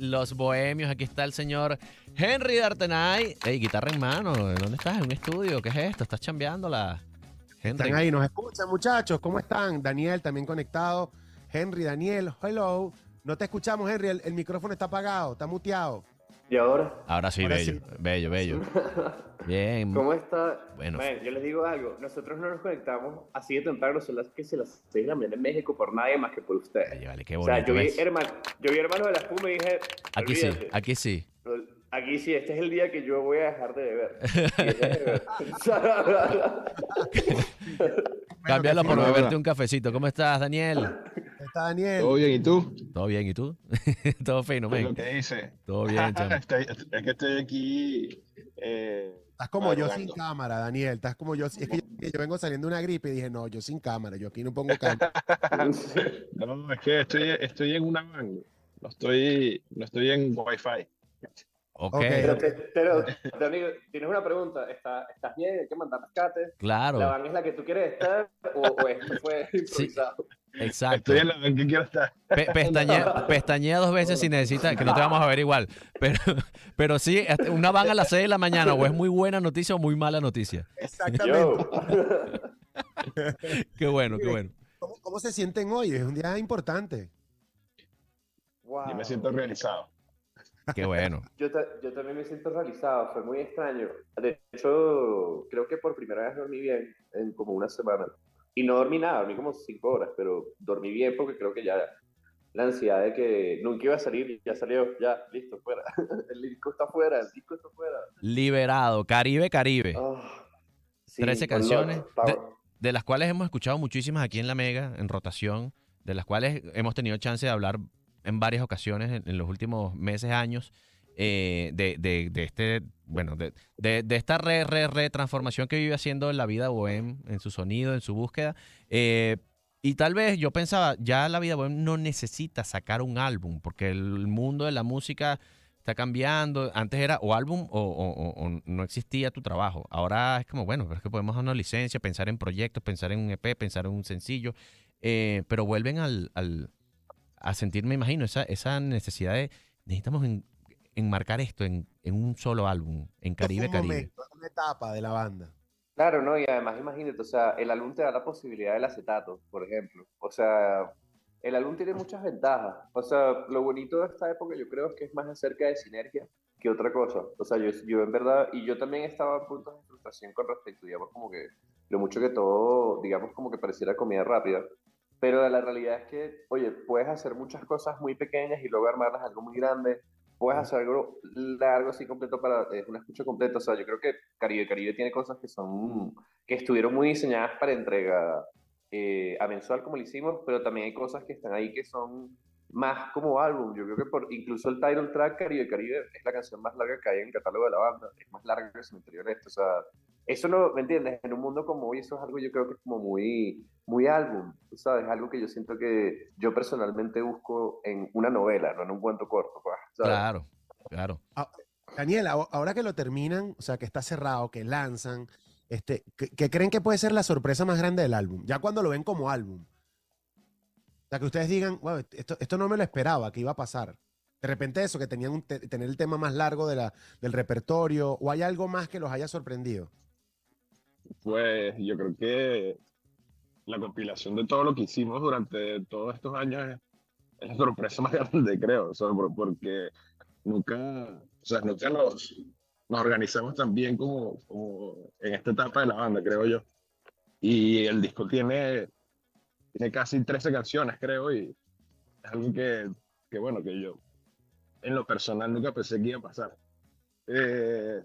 los bohemios. Aquí está el señor Henry D'Artenay. Ey, guitarra en mano. ¿Dónde estás? ¿En un estudio? ¿Qué es esto? ¿Estás chambeándola? Henry. Están ahí, nos escuchan, muchachos. ¿Cómo están? Daniel también conectado. Henry, Daniel, hello. No te escuchamos, Henry. El, el micrófono está apagado, está muteado. ¿Y ahora? Ahora sí, Ahora bello, sí. bello, bello. Bien. ¿Cómo está? Bueno. Man, yo les digo algo. Nosotros no nos conectamos así de temprano, son las que se las 6 de la mañana en México por nadie más que por ustedes. Vale, vale, qué O sea, yo vi, hermano, yo vi hermanos de la espuma y dije. Aquí sí, aquí sí. Aquí sí, este es el día que yo voy a dejar de beber. Beber. Cámbialo por beberte un cafecito. ¿Cómo estás, Daniel? Está Daniel. ¿Todo bien? ¿Y tú? ¿Todo bien? ¿Y tú? Todo fino, ¿Qué es men. lo que dice? Todo bien. Estoy- es que estoy aquí. eh, Estás como yo sin cámara, Daniel. Estás como yo. Es que yo, yo vengo saliendo de una gripe y dije, no, yo sin cámara. Yo aquí no pongo cámara. No, es que estoy, estoy en una van. No estoy, no estoy en Wi-Fi. Ok, Ok. pero, te- pero, Dani, tienes una pregunta. ¿Está- ¿Estás bien? ¿Hay que mandar rescate? claro. ¿La van es la que tú quieres estar o, o esto fue improvisado? Exacto. Estoy en la que quiero estar. Pe- pestañea, pestañea dos veces si necesitas, que no te vamos a ver igual. Pero, pero sí, hasta una van a las 6 de la mañana, o es muy buena noticia o muy mala noticia. Exactamente. Qué bueno, qué bueno. ¿Cómo, cómo se sienten hoy? Es un día importante. Wow. Yo me siento realizado. Qué bueno. Yo, ta- yo también me siento realizado, fue muy extraño. De hecho, creo que por primera vez dormí bien en como una semana. Y no dormí nada, dormí como cinco horas, pero dormí bien porque creo que ya la ansiedad de que nunca iba a salir, ya salió, ya, listo, fuera. El disco está fuera, el disco está fuera. Liberado, Caribe, Caribe. Ah, sí, 13 con canciones Power. De las cuales hemos escuchado muchísimas aquí en La Mega, en rotación, de las cuales hemos tenido chance de hablar en varias ocasiones en, en los últimos meses, años, eh, de, de- de este, bueno, de, de- esta re, re, re transformación que vive haciendo en la vida bohem, en su sonido, en su búsqueda. Eh, y tal vez yo pensaba, ya la vida bohem no necesita sacar un álbum, porque el mundo de la música está cambiando. Antes era o álbum o, o- o- no existía tu trabajo. Ahora es como, bueno, pero es que podemos dar una licencia, pensar en proyectos, pensar en un EP, pensar en un sencillo. eh, pero vuelven al, al- a sentir, me imagino, esa, esa necesidad de necesitamos enmarcar esto en, en un solo álbum, en Caribe, un Caribe. momento, una etapa de la banda. Claro, ¿no? Y además imagínate, o sea, el álbum te da la posibilidad del acetato, por ejemplo. O sea, el álbum tiene muchas ventajas. O sea, lo bonito de esta época yo creo es que es más acerca de sinergia que otra cosa. O sea, yo, yo en verdad, y yo también estaba en puntos de frustración con respecto, digamos, como que lo mucho que todo, digamos, como que pareciera comida rápida. Pero la realidad es que, oye, puedes hacer muchas cosas muy pequeñas y luego armarlas algo muy grande. Puedes hacer algo largo así completo para es una escucha completa. O sea, yo creo que Caribe Caribe tiene cosas que son que estuvieron muy diseñadas para entrega eh, a mensual como lo hicimos, pero también hay cosas que están ahí que son más como álbum. Yo creo que por incluso el title track Caribe Caribe es la canción más larga que hay en el catálogo de la banda. Es más larga que el Cementerio del Este. O sea, eso no, ¿me entiendes? En un mundo como hoy, eso es algo yo creo que es como muy, muy álbum, tú ¿sabes? Algo que yo siento que yo personalmente busco en una novela, no en un cuento corto. pues, ¿sabes? Claro, claro. Daniel, ahora- ahora que lo terminan, o sea, que está cerrado, que lanzan, este, ¿qué, qué creen que puede ser la sorpresa más grande del álbum? Ya cuando lo ven como álbum. Sea, que ustedes digan, wow, esto, esto no me lo esperaba, que iba a pasar. De repente eso, que tenían un te- tener el tema más largo de la, del repertorio, o hay algo más que los haya sorprendido. Pues yo creo que la compilación de todo lo que hicimos durante todos estos años es, la sorpresa más grande, creo. O sea, por- porque nunca, o sea, nunca nos, nos organizamos tan bien como, como en esta etapa de la banda, creo yo. Y el disco tiene, tiene casi 13 canciones, creo, y es algo que, que, bueno, que yo en lo personal nunca pensé que iba a pasar. Eh,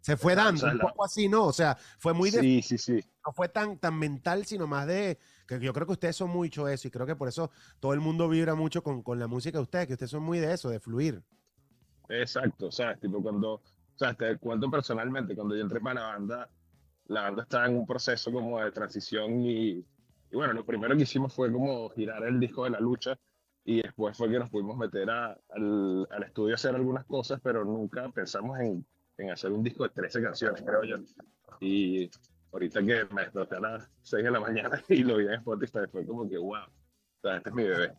Se fue O dando sea, un poco así, ¿no? O sea, fue muy de, sí, sí, sí. no fue tan, tan mental, sino más de, que yo creo que ustedes son mucho eso, y creo que por eso todo el mundo vibra mucho con, con la música de ustedes, que ustedes son muy de eso, de fluir. Exacto, ¿sabes? Tipo cuando, o sea, te cuento personalmente, cuando yo entré para la banda, la banda estaba en un proceso como de transición y, y bueno, lo primero que hicimos fue como girar el disco de la lucha y después fue que nos pudimos meter a- al, al estudio a hacer algunas cosas, pero nunca pensamos en, en hacer un disco de 13 canciones, creo yo. Y ahorita que me desperté a las 6 de la mañana y lo vi en Spotify, fue como que, wow, o sea, este es mi bebé.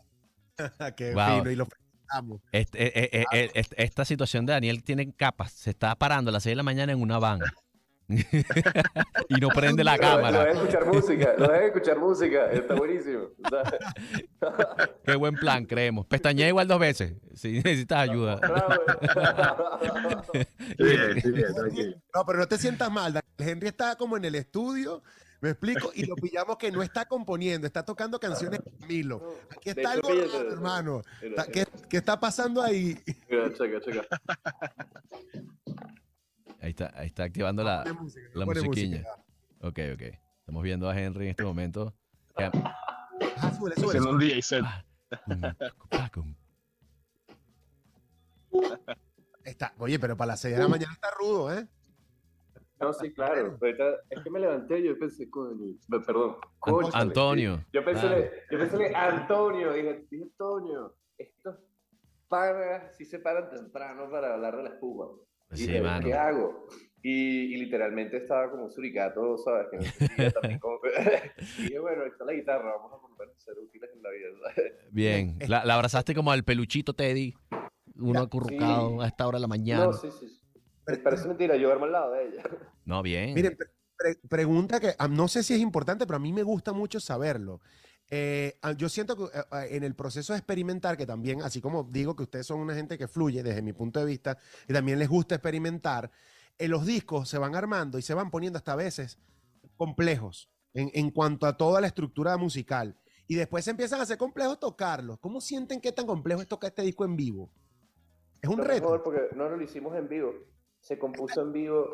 Qué Wow. fino. Y lo Estamos. Este- eh, eh, est- esta situación de Daniel tiene capas. Se está parando a las 6 de la mañana en una van. y no prende la Lo, lo cámara. dejan escuchar música, lo escuchar música, está buenísimo. Qué buen plan, creemos. Pestañea igual dos veces si necesitas ayuda. bravo. Sí, bien, sí, bien, tranquilo. No, pero no te sientas mal. Daniel Henry está como en el estudio, me explico, y lo pillamos que no está componiendo, está tocando canciones de Milo. Aquí está algo raro, hermano. ¿Qué, qué está pasando ahí? mira, checa, checa. Ahí está, ahí está activando la, música, la musiquilla. música. Ok, ok. Estamos viendo a Henry en este momento. Ah, súbele, súbele, un DJ set. Pacum. Está. Oye, pero para las 6 de la mañana está rudo, ¿eh? No, sí, claro. Ahorita es que me levanté y yo pensé, coño, perdón. cónchale. Antonio. Yo pensé, Claro. yo pensé, Antonio, dije, dije, Antonio, estos panas sí se paran temprano para hablar de la espuma. Y Sí, dije, mano. ¿qué hago? Y, y literalmente estaba como un suricato, ¿sabes? Que no también cómo... y dije, bueno, ahí está la guitarra, vamos a menos ser útiles en la vida, ¿sabes? Bien. La, la abrazaste como al peluchito Teddy. Uno acurrucado sí. a esta hora de la mañana. No, sí, sí. Me parece mentira, yo duermo al lado de ella. No, bien. Miren, pre- pre- pregunta que ah, no sé si es importante, pero a mí me gusta mucho saberlo. Eh, ah, yo siento que eh, ah, en el proceso de experimentar, que también, así como digo que ustedes son una gente que fluye desde mi punto de vista, y también les gusta experimentar, eh, los discos se van armando y se van poniendo hasta a veces complejos en, en cuanto a toda la estructura musical. Y después se empiezan a hacer complejos tocarlos. ¿Cómo sienten que tan complejo es tocar este disco en vivo? Es un reto. mejor porque no lo hicimos en vivo, se compuso en vivo.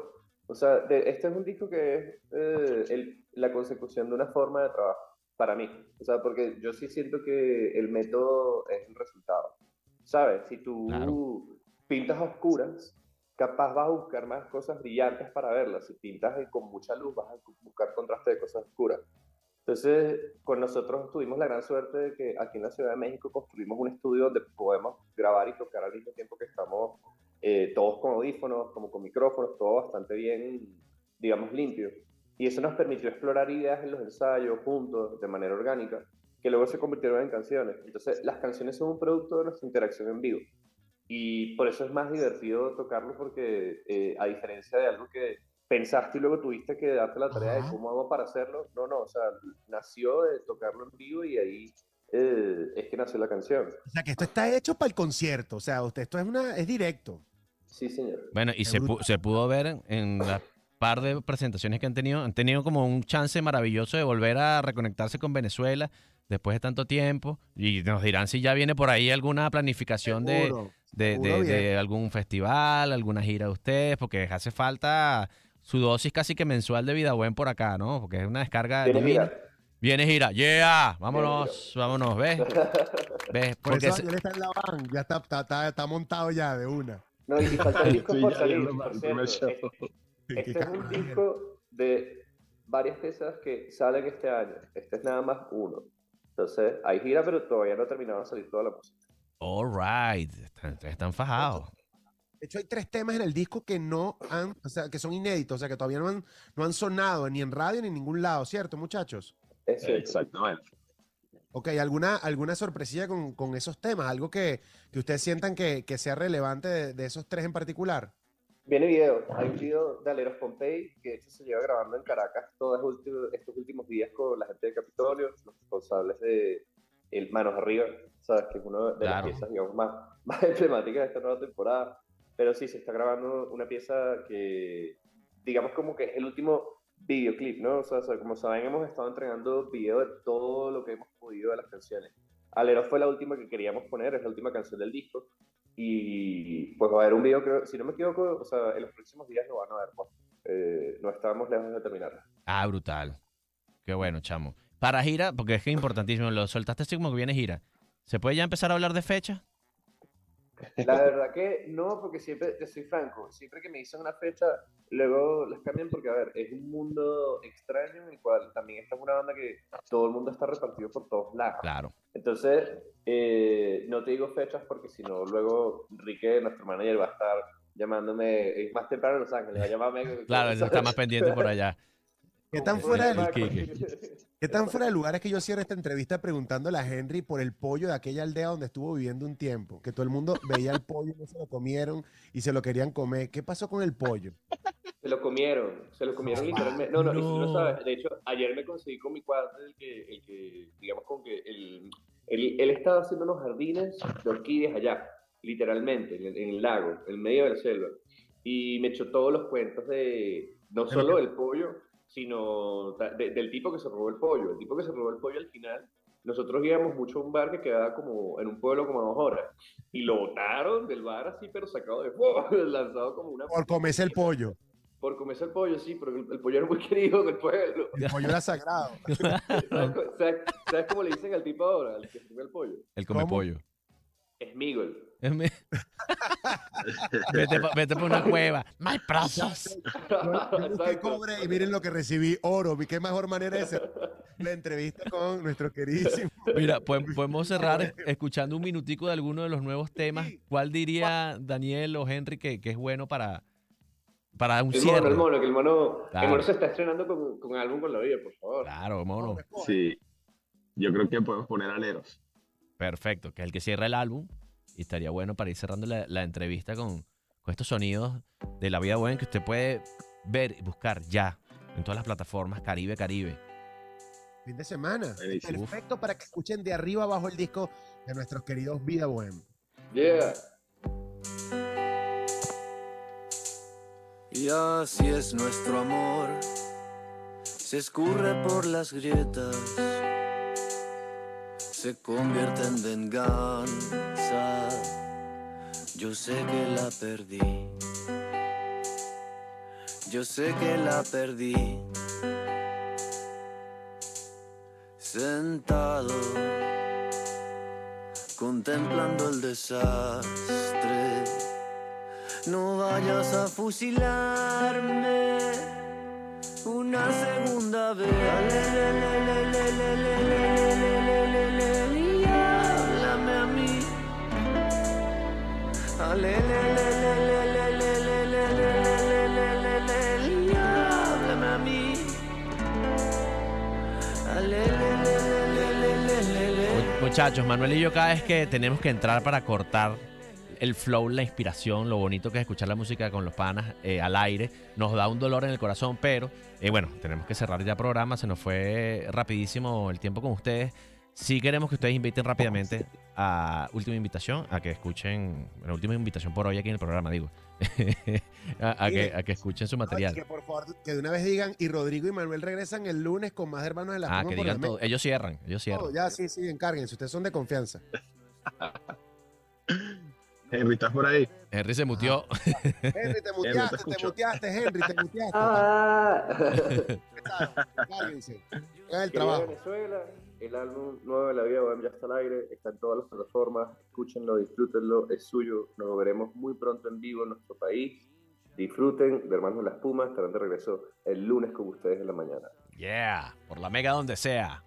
O sea, de- este es un disco que es eh, el- la consecución de una forma de trabajo, para mí. O sea, porque yo sí siento que el método es el resultado. ¿Sabes? Si tú Claro. pintas oscuras, capaz vas a buscar más cosas brillantes para verlas. Si pintas con mucha luz, vas a buscar contraste de cosas oscuras. Entonces, con nosotros tuvimos la gran suerte de que aquí en la Ciudad de México construimos un estudio donde podemos grabar y tocar al mismo tiempo que estamos eh, todos con audífonos, como con micrófonos, todo bastante bien, digamos, limpio. Y eso nos permitió explorar ideas en los ensayos juntos, de manera orgánica, que luego se convirtieron en canciones. Entonces, las canciones son un producto de nuestra interacción en vivo. Y por eso es más divertido tocarlo porque, eh, a diferencia de algo que pensaste y luego tuviste que darte la tarea Ajá. de cómo hago para hacerlo, no, no, o sea, nació de tocarlo en vivo y ahí eh, es que nació la canción. O sea, que esto está hecho para el concierto. O sea, usted esto es una es directo. Sí, señor. Bueno, y se, pu- se pudo ver en- en la par de presentaciones que han tenido. Han tenido como un chance maravilloso de volver a reconectarse con Venezuela después de tanto tiempo. Y nos dirán si ya viene por ahí alguna planificación de, Seguro. de, seguro de- viene. de algún festival, alguna gira de ustedes, porque hace falta su dosis casi que mensual de vida buen por acá, ¿no? Porque es una descarga Viene divina. gira. Viene gira, yeah, vámonos, vámonos, ¿ves? ¿Ves? Por Porque eso se- Daniel está en la van, ya está, está, está, está montado ya de una. No, y faltan discos Sí, por salir, Este, es un disco de varias piezas que salen este año. Este es nada más uno. Entonces, hay gira, pero todavía no ha terminado de salir toda la música. all right, están, están fajados. De hecho, hay tres temas en el disco que no han, o sea, que son inéditos, o sea, que todavía no han, no han sonado ni en radio ni en ningún lado, ¿cierto, muchachos? Exactamente. Ok, ¿alguna, alguna sorpresilla con, con esos temas? ¿Algo que, que ustedes sientan que, que sea relevante de, de esos tres en particular? Viene video. Hay un video de Aleros Pompey que de hecho se lleva grabando en Caracas todos estos últimos, días con la gente de Capitolio, los responsables de El Manos Arriba, ¿sabes? Que es una de Claro. las piezas, digamos, más, más emblemáticas de esta nueva temporada. Pero sí, se está grabando una pieza que, digamos, como que es el último videoclip, ¿no? O sea, como saben, hemos estado entregando video de todo lo que hemos podido de las canciones. Aleros fue la última que queríamos poner, es la última canción del disco. Y pues va a haber un video, creo, si no me equivoco, o sea, en los próximos días lo van a ver. pues. Eh, no estábamos lejos de terminarla. Ah, brutal. Qué bueno, chamo. Para gira, porque es que es importantísimo, lo soltaste así como que viene gira. ¿Se puede ya empezar a hablar de fecha? La verdad que no, porque siempre, te soy franco, siempre que me dicen una fecha, luego las cambian porque, a ver, es un mundo extraño en el cual también esta es una banda que todo el mundo está repartido por todos lados. Claro. Entonces, eh, no te digo fechas porque si no, luego Enrique, nuestro manager, va a estar llamándome eh, más temprano en Los Ángeles, va a llamarme. Claro, eso está más pendiente por allá. ¿Qué tan Como fuera del, Quique. Qué ¿Qué tan fuera de lugar es que yo cierre esta entrevista preguntándole a Henry por el pollo de aquella aldea donde estuvo viviendo un tiempo? Que todo el mundo veía el pollo y no se lo comieron y se lo querían comer. ¿Qué pasó con el pollo? Se lo comieron, se lo comieron No, literalmente. No, no, y si no no. sabes, de hecho, ayer me conseguí con mi cuadro el que, el que digamos, con que el, él, él estaba haciendo unos jardines de orquídeas allá, literalmente, en el, en el lago, en medio de la selva. Y me echó todos los cuentos de, no solo del pollo, sino de- del tipo que se robó el pollo. El tipo que se robó el pollo al final, nosotros íbamos mucho a un bar que quedaba como en un pueblo como a dos horas. Y lo botaron del bar así, pero sacado de fuego, lanzado como una Por comerse el pollo. por comerse el pollo, sí, pero el, el pollo era muy querido en el pueblo. El pollo era sagrado. ¿Sabes, sabes- cómo le dicen al tipo ahora, al que come el pollo? El come ¿Cómo? pollo. Smigol. vete, pa- vete por una cueva. My precious. Yo, yo busqué cobre y miren lo que recibí, oro. ¿Y qué mejor manera hacer la entrevista con nuestro queridísimo? Mira, po- podemos cerrar es- escuchando un minutico de alguno de los nuevos temas. ¿Cuál diría Daniel o Henry que, que es bueno para, para un El mono, cierre? el mono, que el mono, Claro. el mono se está estrenando con, con álbum con la vida, por favor. Claro, mono. Sí, yo creo que podemos poner aleros. Perfecto, que es el que cierra el álbum. Y estaría bueno para ir cerrando la, la entrevista con, con estos sonidos de la vida buena que usted puede ver y buscar ya en todas las plataformas Caribe Caribe. Fin de semana. Perfecto para que escuchen de arriba abajo el disco de nuestros queridos Vida Bohem. Yeah. Y así es nuestro amor, se escurre por las grietas, se convierte en venganza. Yo sé que la perdí, yo sé que la perdí. Sentado, contemplando el desastre. No vayas a fusilarme una segunda vez. Muchachos, Manuel y yo cada vez que tenemos que entrar para cortar el flow, la inspiración, lo bonito que es escuchar la música con los panas eh, al aire, nos da un dolor en el corazón, pero eh, bueno, tenemos que cerrar ya programa, se nos fue rapidísimo el tiempo con ustedes. Sí queremos que ustedes inviten rápidamente a última invitación, a que escuchen, bueno, última invitación por hoy aquí en el programa, digo, a, a que, a que escuchen su material. que por favor, que de una vez digan, y Rodrigo y Manuel regresan el lunes con más hermanos de la Ah, que digan todo. Ellos cierran, ellos cierran. Todo, ya, sí, sí, encárguense. Ustedes son de confianza. Henry, ¿estás por ahí? Henry se mutió. Henry, te muteaste, te escucho. muteaste, Henry, te muteaste. Ah. Encárguense. Hagan el trabajo. Venezuela, el álbum nuevo de la vida Bohem ya está al aire, está en todas las plataformas, escúchenlo, disfrútenlo, es suyo, nos veremos muy pronto en vivo en nuestro país. Disfruten de Hermanos de las Pumas, estarán de regreso el lunes con ustedes en la mañana. Yeah, por la mega donde sea.